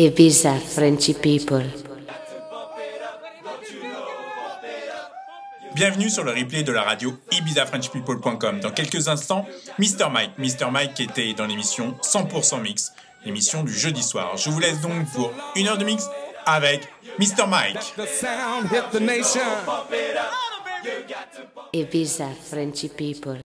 Ibiza Frenchy People. Bienvenue sur le replay de la radio ibizafrenchpeople.com. Dans quelques instants, Mr. Mike. Mr. Mike était dans l'émission 100% Mix, l'émission du jeudi soir. Je vous laisse donc pour une heure de mix avec Mr. Mike. Ibiza Frenchy People.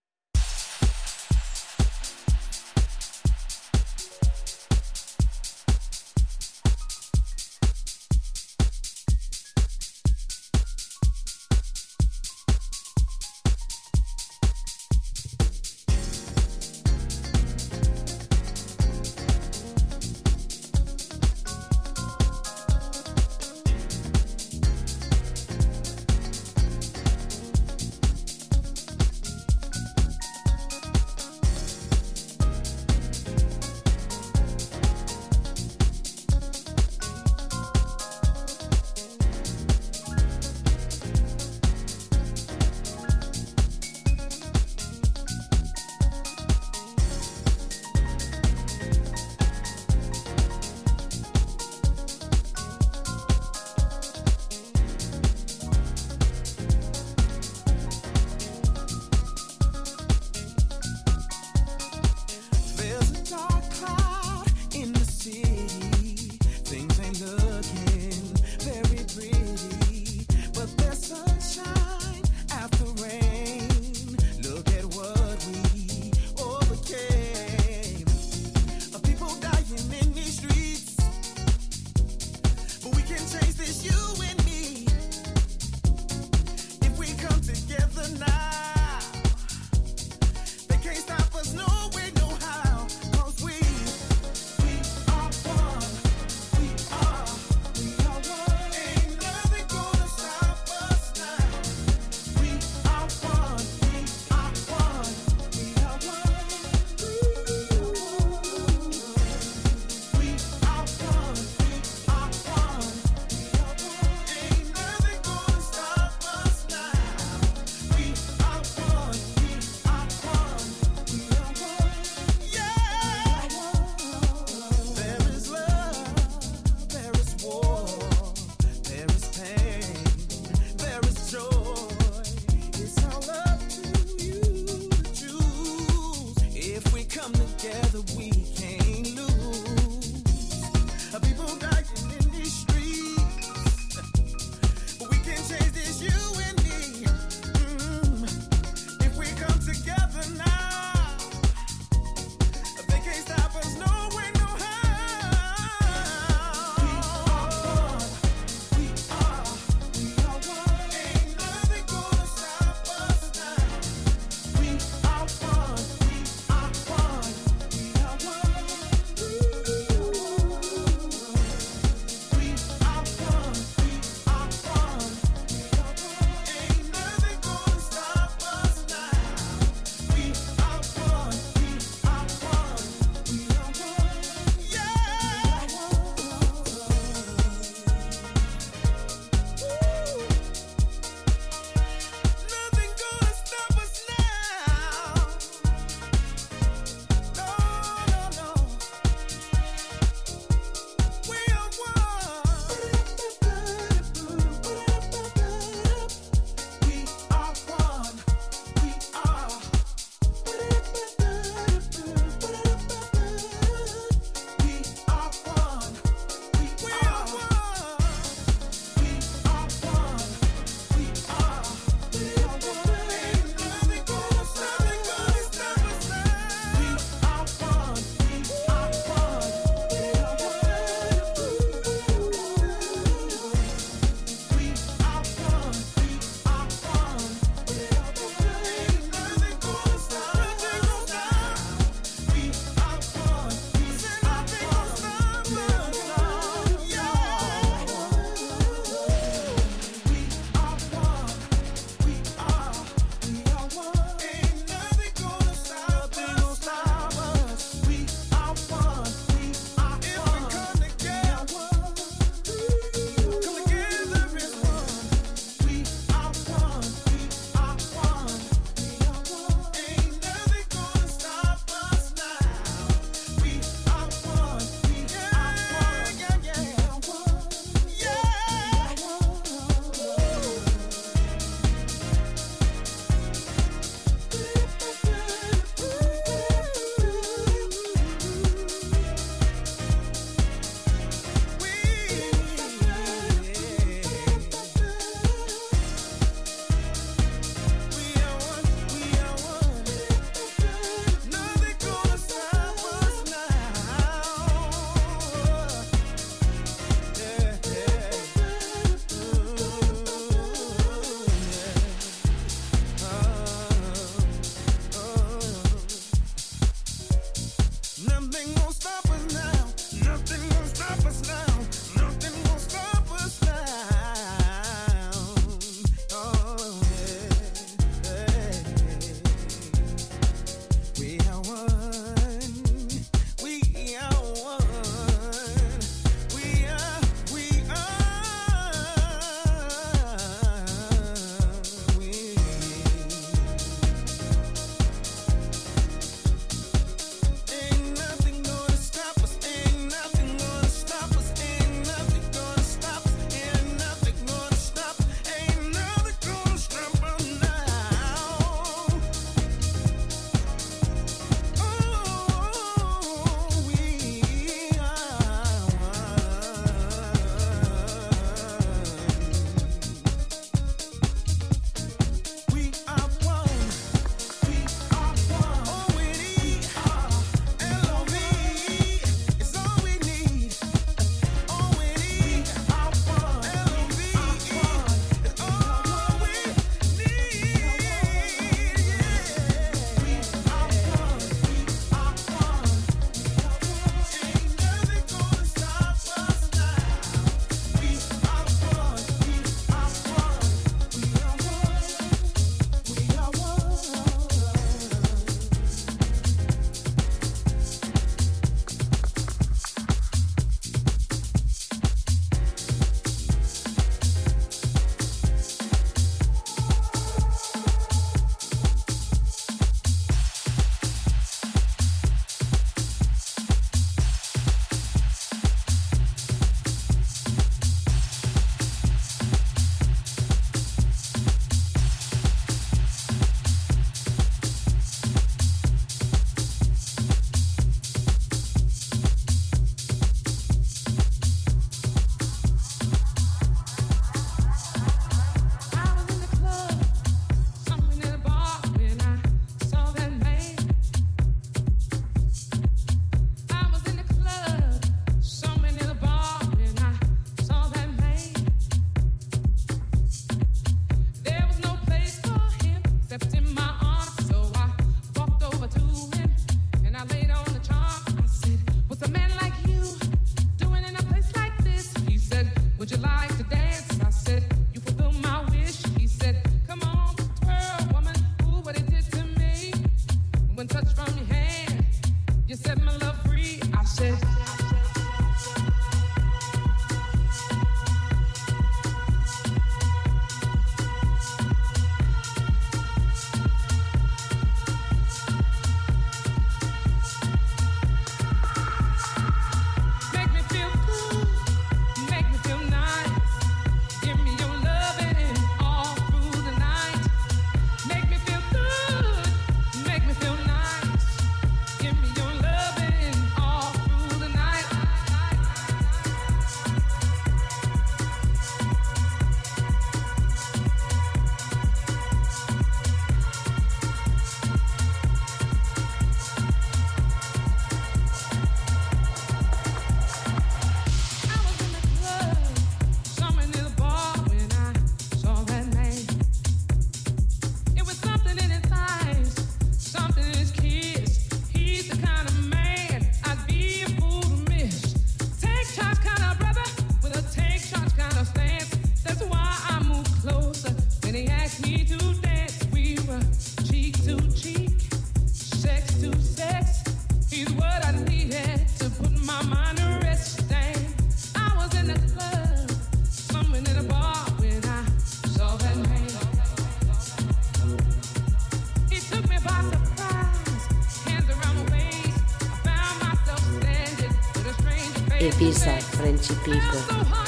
Out, Frenchy people.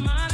My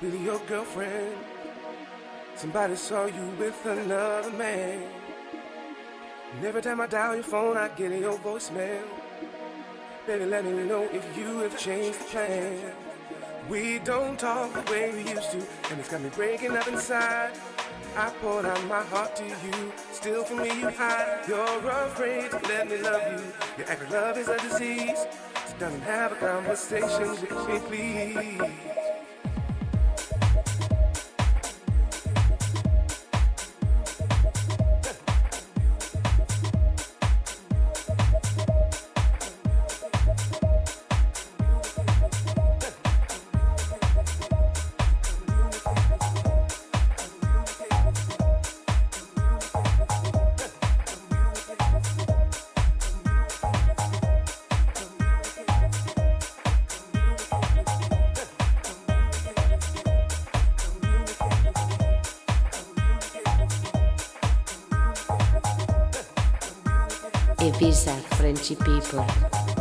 with your girlfriend. Somebody saw you with another man. And every time I dial your phone, I get your voicemail. Baby, let me know if you have changed the plan. We don't talk the way we used to, and it's got me breaking up inside. I poured out my heart to you, still from me you hide. You're afraid to let me love you. You act like love is a disease. So and have a conversation with me, please. Ibiza Frenchy people.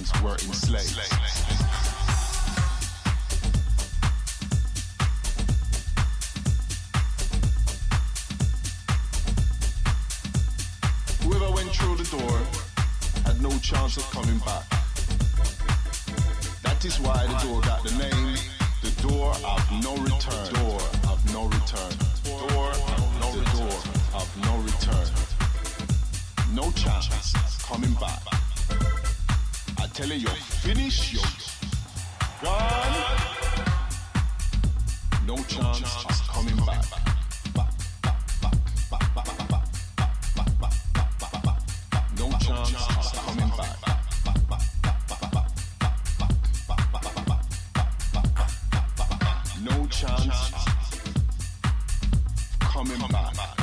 Africans were enslaved. Coming back.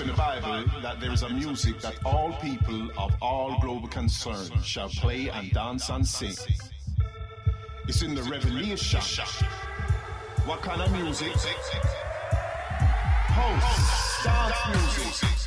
In the Bible that there is a music that all people of all global concern shall play and dance and sing. It's in the Revelation. What kind of music? House, dance music.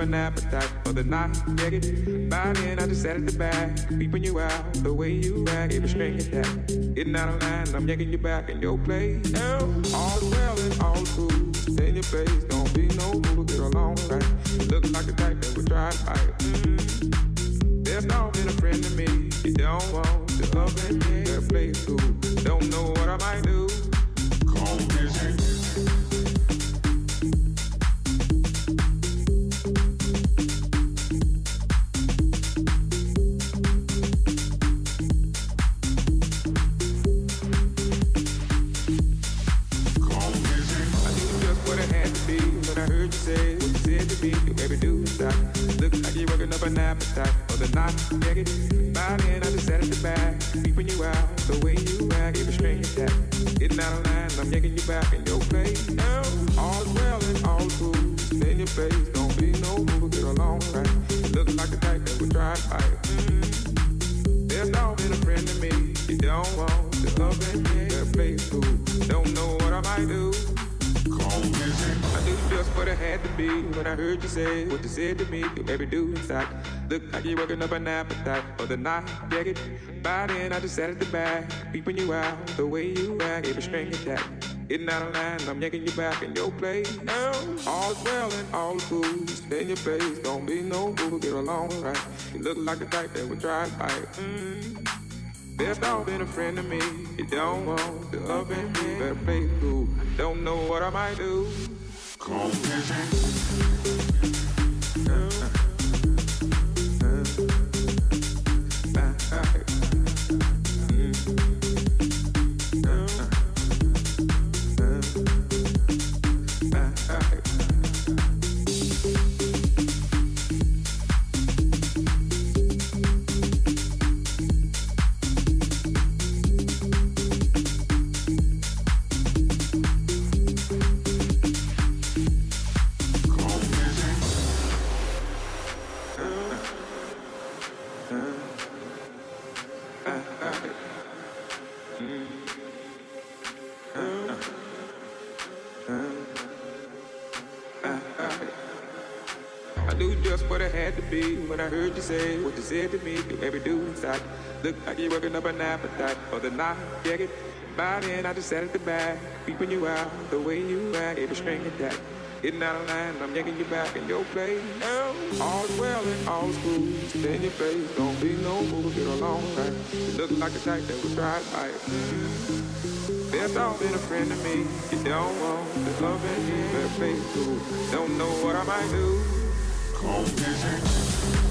An appetite for the night. Get it? By then I just sat at the back, peeping you out the way you act. Every string that. Getting out of line, I'm yanking you back in your place. Oh, all is well and all cool. Stay in your place, don't be no fool. Get along right. Look like the type that would try to fight. In your. Now, all and all. In your place, don't be no. Get along right. Like type that would been a friend to me. You don't want to love and cool. Don't know what I might do. I do just what I had to be when I heard you say what you said to me. You baby do inside. Look like you're working up an appetite for the night. Get it? By then, I just sat at the back, peeping you out the way you act. Every string attack. Getting out of line, I'm yanking you back in your place. Now, all well and all is cool. In your face, don't be no fool. Get along right. You look like the type that would try to fight. Mm. Best off been a friend to me. You don't want the up and me. Better cool. Don't know what I might do. Come Look like you're working up an appetite for the night. Yeah, Get it? By then, I just sat at the back, peeping you out the way you act. Every string attack. Getting out of line, I'm yanking you back in your place. Now, all's well and all's cool. Stay in your face, don't be no fool. Get along right. You look like a type that to fight. Mm. Best off been a friend to me. You don't want the love better play cool. Don't know what I might do. Visit.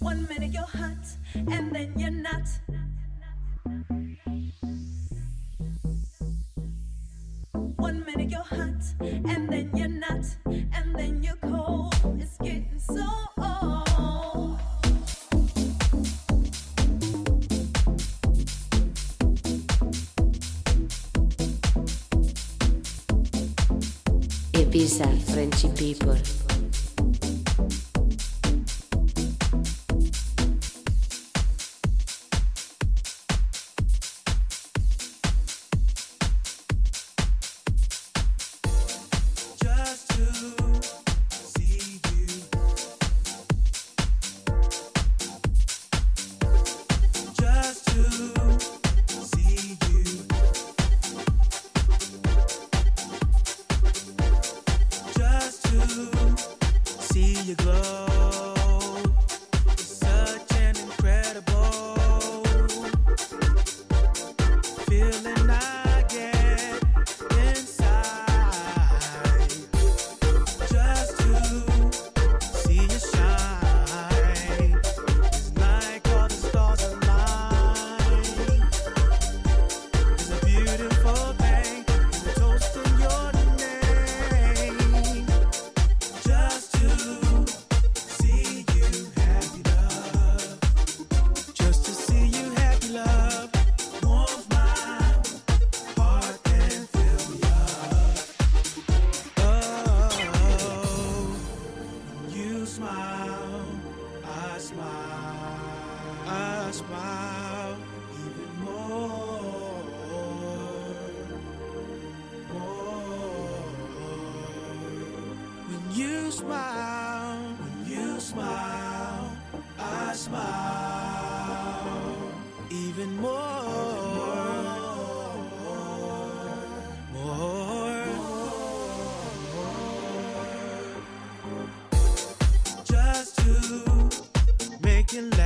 One minute you're hot, and then you're not. One minute you're hot, and then you're not, and then you're cold. It's getting so old. Ibiza, Frenchy people. You smile, when you smile, I smile even more. More. more. Just to make it.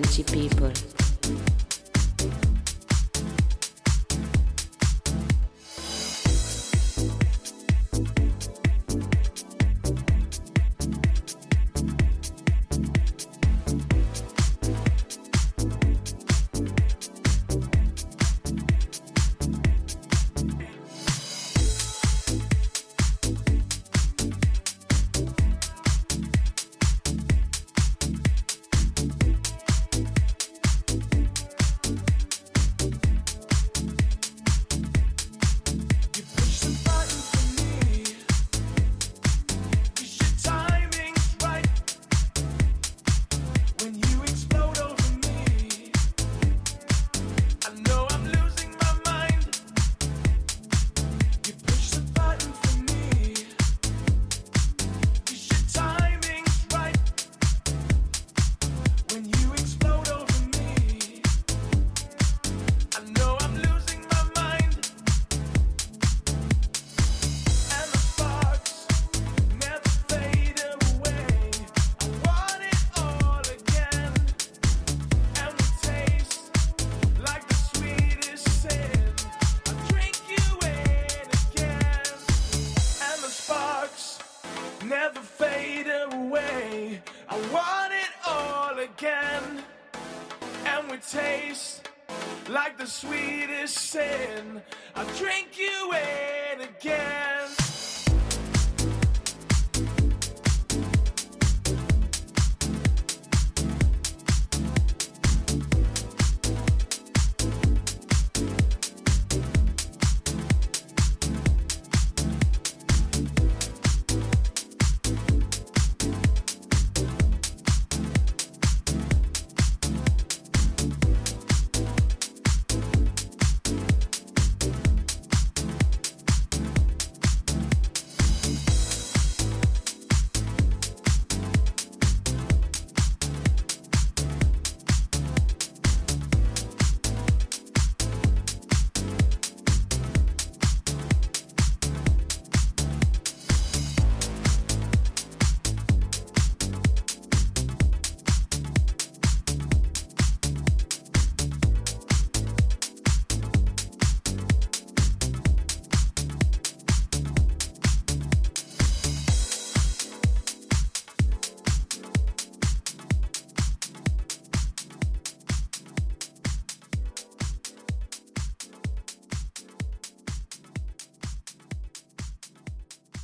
Frenchy people.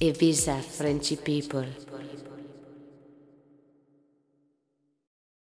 Ibiza Frenchy people.